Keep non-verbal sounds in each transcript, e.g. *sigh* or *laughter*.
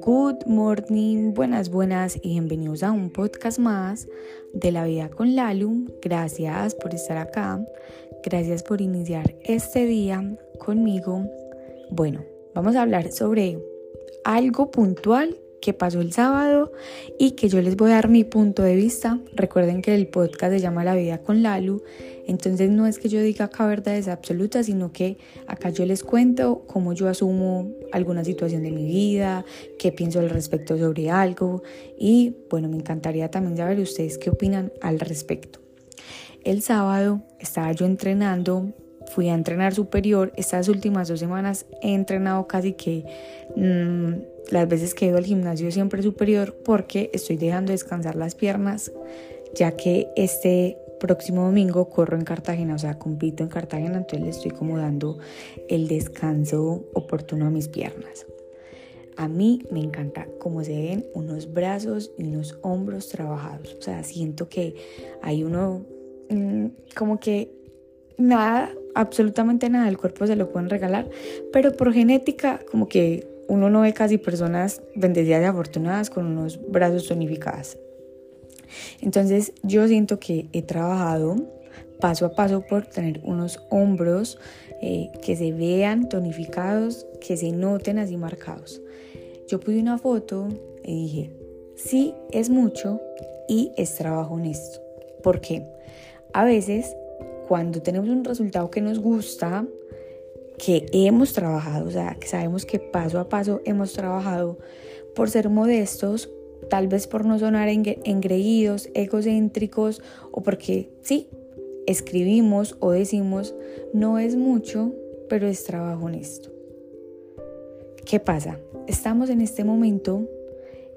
Good morning, buenas, buenas y bienvenidos a un podcast más de la vida con Lalu. Gracias por estar acá, gracias por iniciar este día conmigo. Bueno, vamos a hablar sobre algo puntual que pasó el sábado y que yo les voy a dar mi punto de vista. Recuerden que el podcast se llama La vida con Lalu, entonces no es que yo diga acá verdades absolutas, sino que acá yo les cuento cómo yo asumo alguna situación de mi vida, qué pienso al respecto sobre algo y bueno, me encantaría también saber ustedes qué opinan al respecto. El sábado estaba yo entrenando fui a entrenar superior. Estas últimas dos semanas he entrenado casi que mm, las veces que he ido al gimnasio siempre superior porque estoy dejando descansar las piernas ya que este próximo domingo corro en Cartagena, o sea, compito en Cartagena, entonces le estoy como dando el descanso oportuno a mis piernas. A mí me encanta cómo se ven unos brazos y unos hombros trabajados. O sea, siento que hay uno mm, como que nada, absolutamente nada del cuerpo se lo pueden regalar, pero por genética como que uno no ve casi personas bendecidas y afortunadas con unos brazos tonificados. Entonces yo siento que he trabajado paso a paso por tener unos hombros eh, que se vean tonificados, que se noten así marcados. Yo puse una foto y dije, sí, es mucho y es trabajo honesto. ¿Por qué? A veces cuando tenemos un resultado que nos gusta, que hemos trabajado, o sea, que sabemos que paso a paso hemos trabajado por ser modestos, tal vez por no sonar engreídos, egocéntricos o porque sí, escribimos o decimos, no es mucho, pero es trabajo honesto. ¿Qué pasa? Estamos en este momento,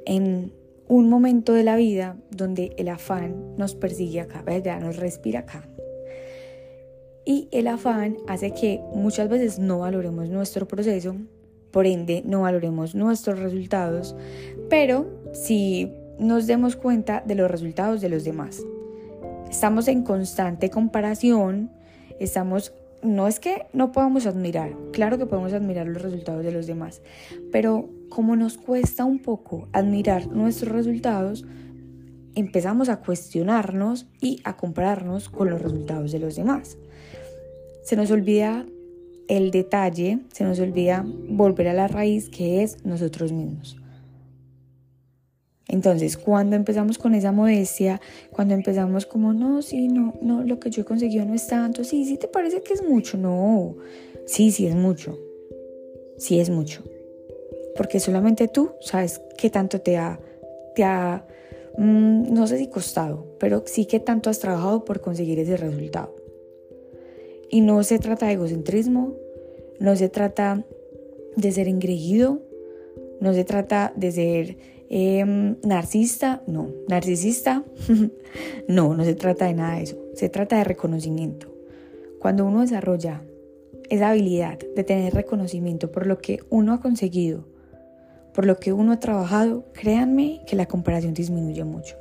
en un momento de la vida donde el afán nos persigue acá, ¿verdad? Nos respira acá. Y el afán hace que muchas veces no valoremos nuestro proceso, por ende no valoremos nuestros resultados, pero si nos demos cuenta de los resultados de los demás. Estamos en constante comparación, estamos no es que no podamos admirar, claro que podemos admirar los resultados de los demás, pero como nos cuesta un poco admirar nuestros resultados, empezamos a cuestionarnos y a compararnos con los resultados de los demás se nos olvida el detalle, se nos olvida volver a la raíz que es nosotros mismos. Entonces, cuando empezamos con esa modestia, cuando empezamos como, no, sí, no, no, lo que yo he conseguido no es tanto, sí, sí, te parece que es mucho, no, sí, sí es mucho, sí es mucho, porque solamente tú sabes qué tanto te ha, te ha, mm, no sé si costado, pero sí que tanto has trabajado por conseguir ese resultado. Y no se trata de egocentrismo, no se trata de ser engreído, no se trata de ser em, narcisista, no, narcisista, *laughs* no, no se trata de nada de eso, se trata de reconocimiento. Cuando uno desarrolla esa habilidad de tener reconocimiento por lo que uno ha conseguido, por lo que uno ha trabajado, créanme que la comparación disminuye mucho.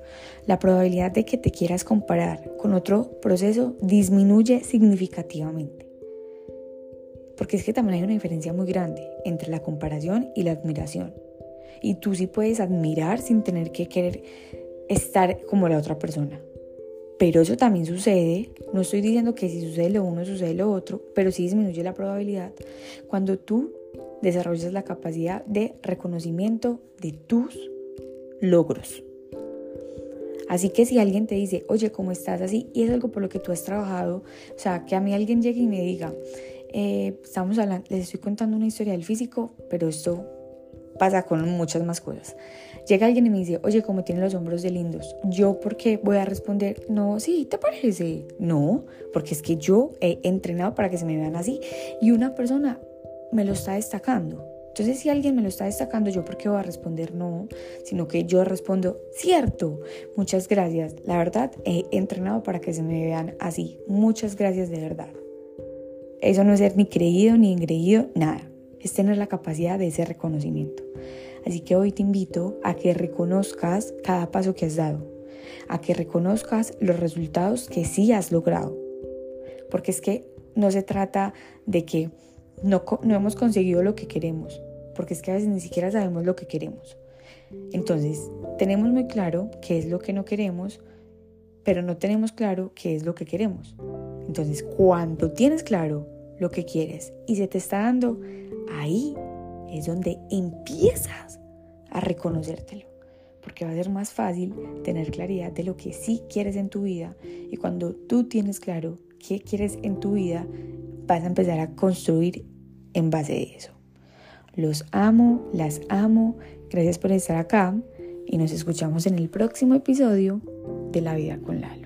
La probabilidad de que te quieras comparar con otro proceso disminuye significativamente. Porque es que también hay una diferencia muy grande entre la comparación y la admiración. Y tú sí puedes admirar sin tener que querer estar como la otra persona. Pero eso también sucede, no estoy diciendo que si sucede lo uno sucede lo otro, pero sí disminuye la probabilidad cuando tú desarrollas la capacidad de reconocimiento de tus logros. Así que si alguien te dice, oye, ¿cómo estás así? Y es algo por lo que tú has trabajado, o sea, que a mí alguien llegue y me diga, eh, estamos hablando, les estoy contando una historia del físico, pero esto pasa con muchas más cosas. Llega alguien y me dice, oye, ¿cómo tienen los hombros de lindos? Yo, ¿por qué voy a responder? No, sí, ¿te parece? No, porque es que yo he entrenado para que se me vean así. Y una persona me lo está destacando. Entonces, si alguien me lo está destacando, yo por qué voy a responder no, sino que yo respondo, cierto, muchas gracias. La verdad, he entrenado para que se me vean así. Muchas gracias de verdad. Eso no es ser ni creído ni engreído, nada. Es tener la capacidad de ese reconocimiento. Así que hoy te invito a que reconozcas cada paso que has dado, a que reconozcas los resultados que sí has logrado. Porque es que no se trata de que no, no hemos conseguido lo que queremos, porque es que a veces ni siquiera sabemos lo que queremos. Entonces, tenemos muy claro qué es lo que no queremos, pero no tenemos claro qué es lo que queremos. Entonces, cuando tienes claro lo que quieres y se te está dando, ahí es donde empiezas a reconocértelo. Porque va a ser más fácil tener claridad de lo que sí quieres en tu vida. Y cuando tú tienes claro qué quieres en tu vida, vas a empezar a construir en base de eso. Los amo, las amo. Gracias por estar acá y nos escuchamos en el próximo episodio de La Vida con Lalo.